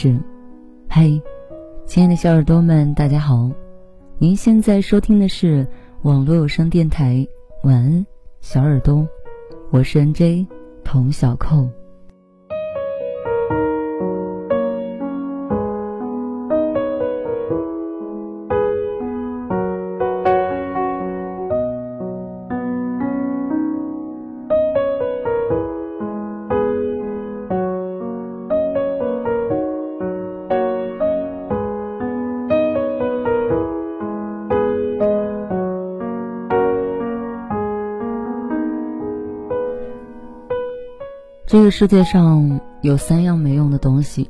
事。嘿，亲爱的小耳朵们，大家好！您现在收听的是网络有声电台《晚安小耳朵》，我是 NJ 童小扣。这个世界上有三样没用的东西：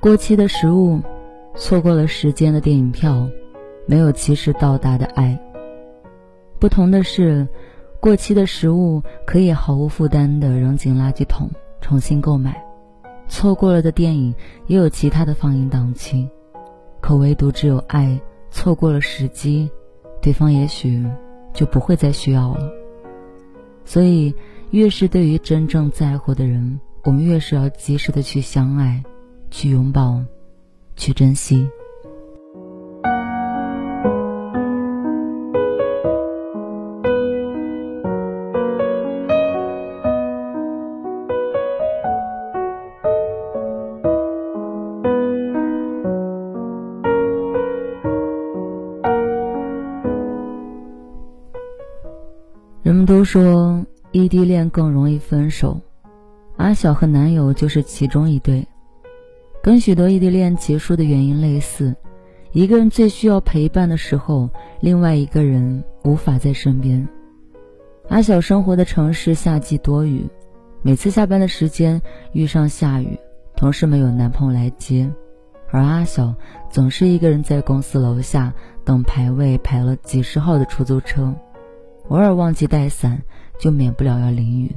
过期的食物，错过了时间的电影票，没有及时到达的爱。不同的是，过期的食物可以毫无负担地扔进垃圾桶，重新购买；错过了的电影也有其他的放映档期。可唯独只有爱，错过了时机，对方也许就不会再需要了。所以。越是对于真正在乎的人，我们越是要及时的去相爱，去拥抱，去珍惜。人们都说。异地恋更容易分手，阿晓和男友就是其中一对。跟许多异地恋结束的原因类似，一个人最需要陪伴的时候，另外一个人无法在身边。阿晓生活的城市夏季多雨，每次下班的时间遇上下雨，同事们有男朋友来接，而阿晓总是一个人在公司楼下等排位排了几十号的出租车，偶尔忘记带伞。就免不了要淋雨。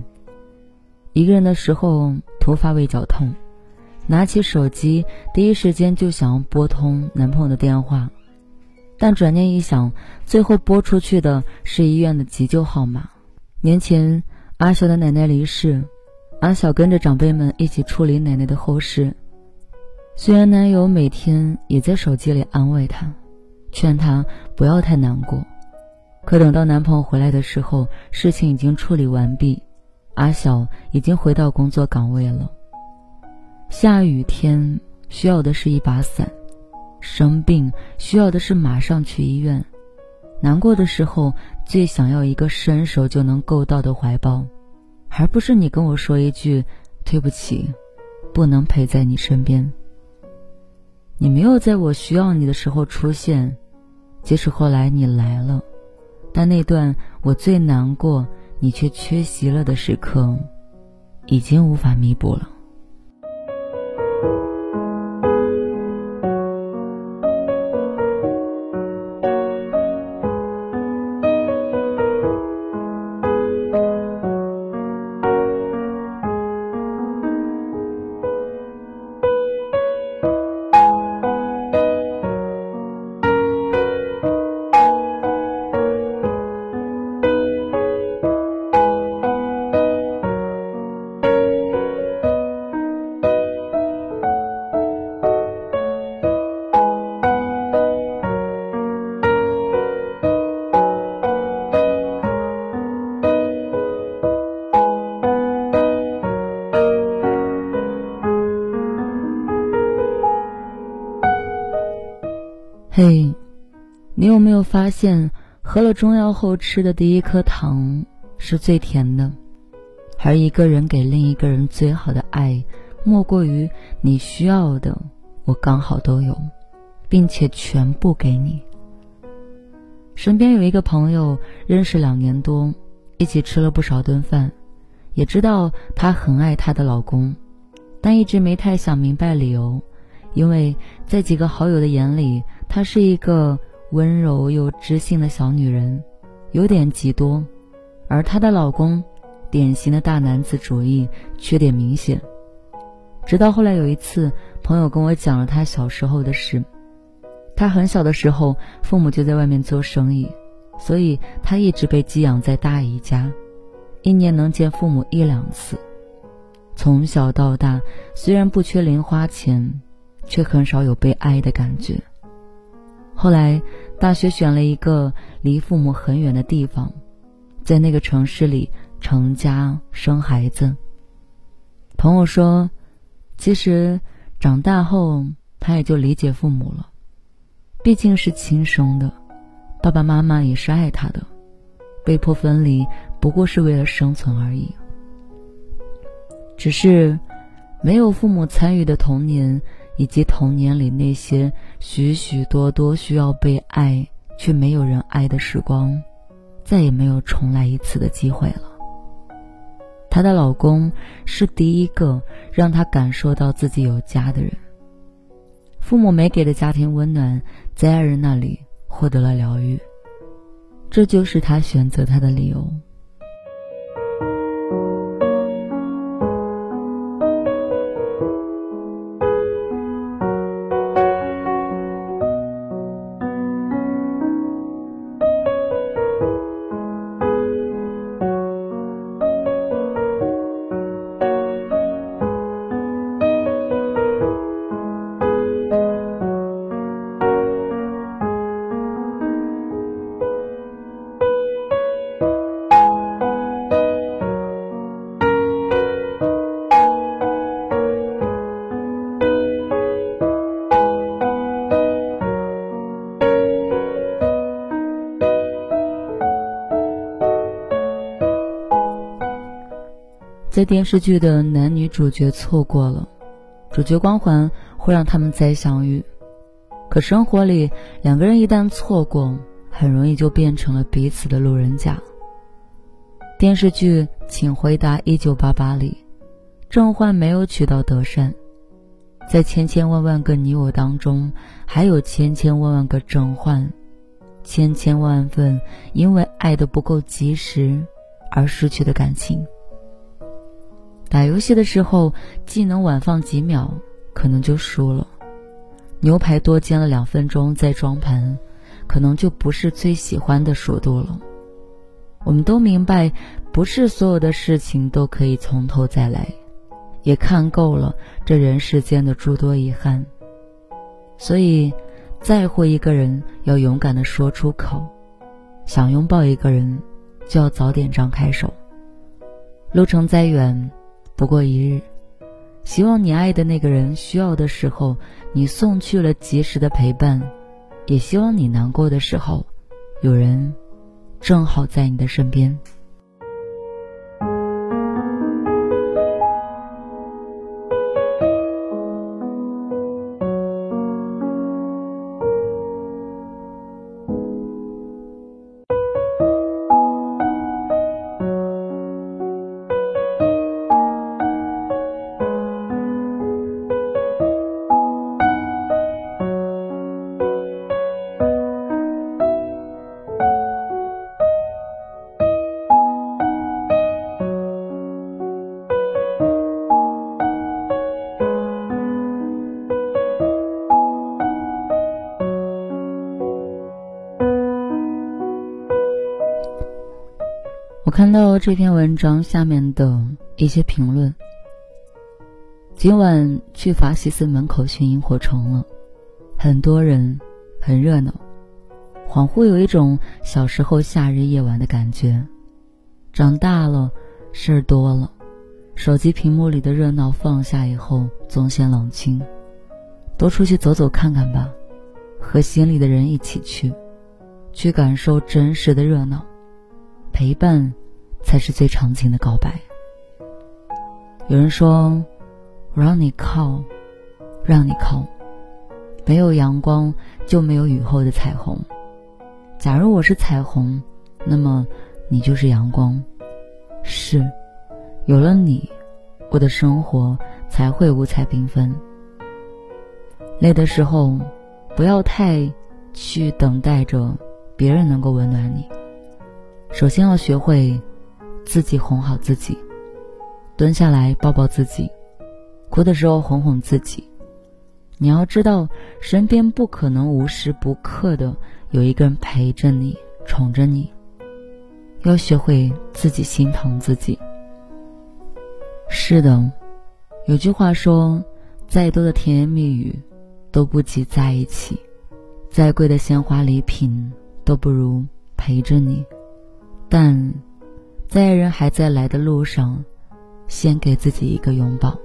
一个人的时候头发胃绞痛，拿起手机第一时间就想要拨通男朋友的电话，但转念一想，最后拨出去的是医院的急救号码。年前阿晓的奶奶离世，阿晓跟着长辈们一起处理奶奶的后事。虽然男友每天也在手机里安慰她，劝她不要太难过。可等到男朋友回来的时候，事情已经处理完毕，阿晓已经回到工作岗位了。下雨天需要的是一把伞，生病需要的是马上去医院，难过的时候最想要一个伸手就能够到的怀抱，而不是你跟我说一句“对不起，不能陪在你身边”。你没有在我需要你的时候出现，即使后来你来了。但那段我最难过，你却缺席了的时刻，已经无法弥补了。嘿，你有没有发现，喝了中药后吃的第一颗糖是最甜的？而一个人给另一个人最好的爱，莫过于你需要的，我刚好都有，并且全部给你。身边有一个朋友，认识两年多，一起吃了不少顿饭，也知道她很爱她的老公，但一直没太想明白理由，因为在几个好友的眼里。她是一个温柔又知性的小女人，有点极多，而她的老公，典型的大男子主义，缺点明显。直到后来有一次，朋友跟我讲了他小时候的事。他很小的时候，父母就在外面做生意，所以他一直被寄养在大姨家。一年能见父母一两次。从小到大，虽然不缺零花钱，却很少有被爱的感觉。后来，大学选了一个离父母很远的地方，在那个城市里成家生孩子。朋友说，其实长大后他也就理解父母了，毕竟是亲生的，爸爸妈妈也是爱他的，被迫分离不过是为了生存而已。只是，没有父母参与的童年。以及童年里那些许许多多需要被爱却没有人爱的时光，再也没有重来一次的机会了。她的老公是第一个让她感受到自己有家的人。父母没给的家庭温暖，在爱人那里获得了疗愈，这就是她选择他的理由。在电视剧的男女主角错过了，主角光环会让他们再相遇。可生活里，两个人一旦错过，很容易就变成了彼此的路人甲。电视剧《请回答一九八八》里，郑焕没有娶到德善，在千千万万个你我当中，还有千千万万个郑焕，千千万份因为爱的不够及时而失去的感情。打游戏的时候，技能晚放几秒，可能就输了；牛排多煎了两分钟再装盘，可能就不是最喜欢的熟度了。我们都明白，不是所有的事情都可以从头再来，也看够了这人世间的诸多遗憾。所以，在乎一个人要勇敢的说出口，想拥抱一个人就要早点张开手。路程再远。不过一日，希望你爱的那个人需要的时候，你送去了及时的陪伴；也希望你难过的时候，有人正好在你的身边。看到这篇文章下面的一些评论。今晚去法喜寺门口寻萤火虫了，很多人，很热闹，恍惚有一种小时候夏日夜晚的感觉。长大了，事儿多了，手机屏幕里的热闹放下以后，总显冷清。多出去走走看看吧，和心里的人一起去，去感受真实的热闹，陪伴。才是最长情的告白。有人说：“我让你靠，让你靠，没有阳光就没有雨后的彩虹。假如我是彩虹，那么你就是阳光。是，有了你，我的生活才会五彩缤纷。累的时候，不要太去等待着别人能够温暖你，首先要学会。”自己哄好自己，蹲下来抱抱自己，哭的时候哄哄自己。你要知道，身边不可能无时不刻的有一个人陪着你、宠着你。要学会自己心疼自己。是的，有句话说，再多的甜言蜜语都不及在一起，再贵的鲜花礼品都不如陪着你。但，在爱人还在来的路上，先给自己一个拥抱。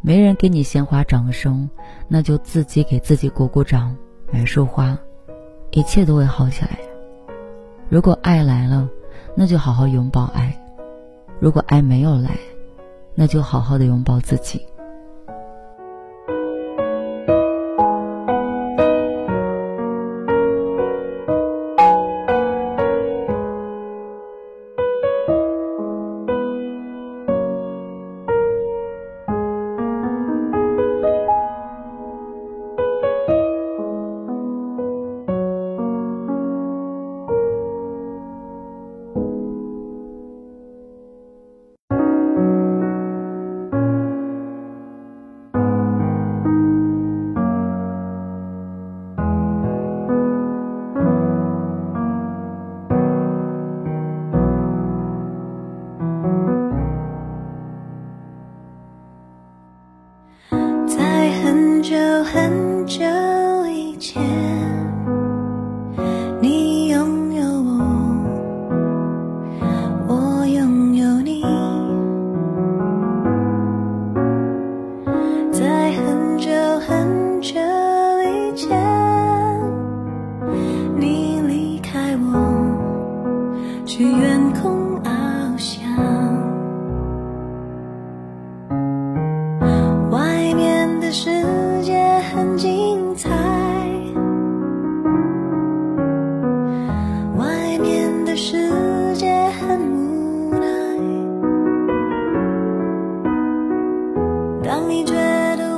没人给你鲜花掌声，那就自己给自己鼓鼓掌，买束花，一切都会好起来。如果爱来了，那就好好拥抱爱；如果爱没有来，那就好好的拥抱自己。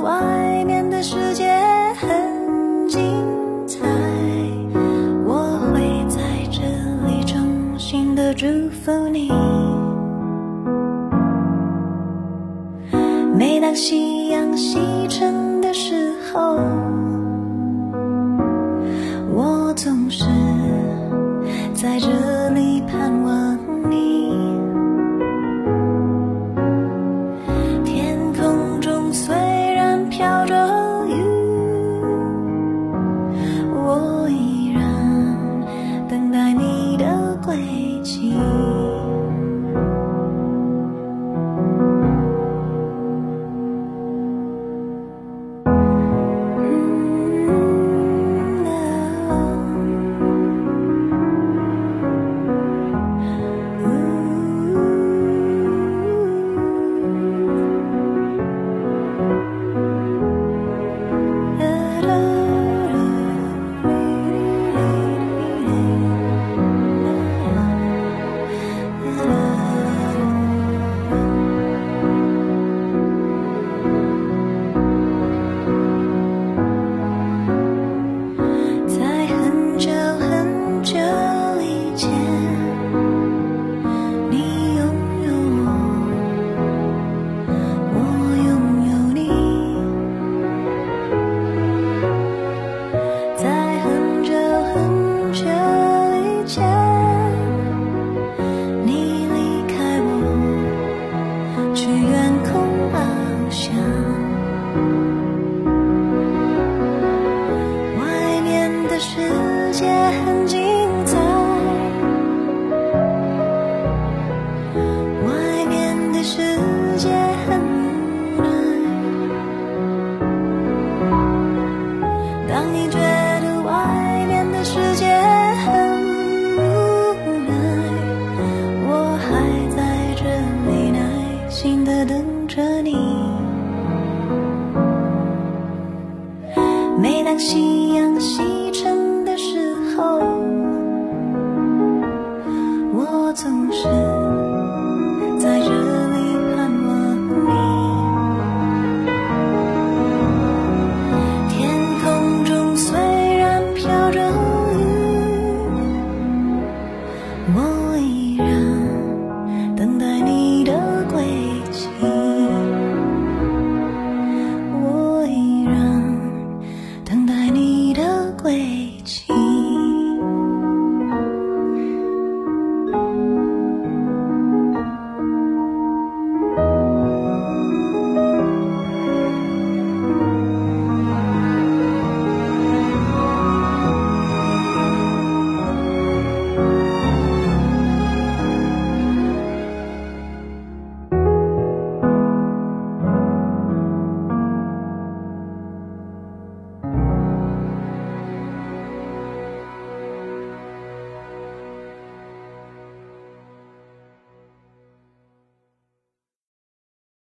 外面的世界很精彩我会在这里衷心的祝福你。每当夕阳西沉的时候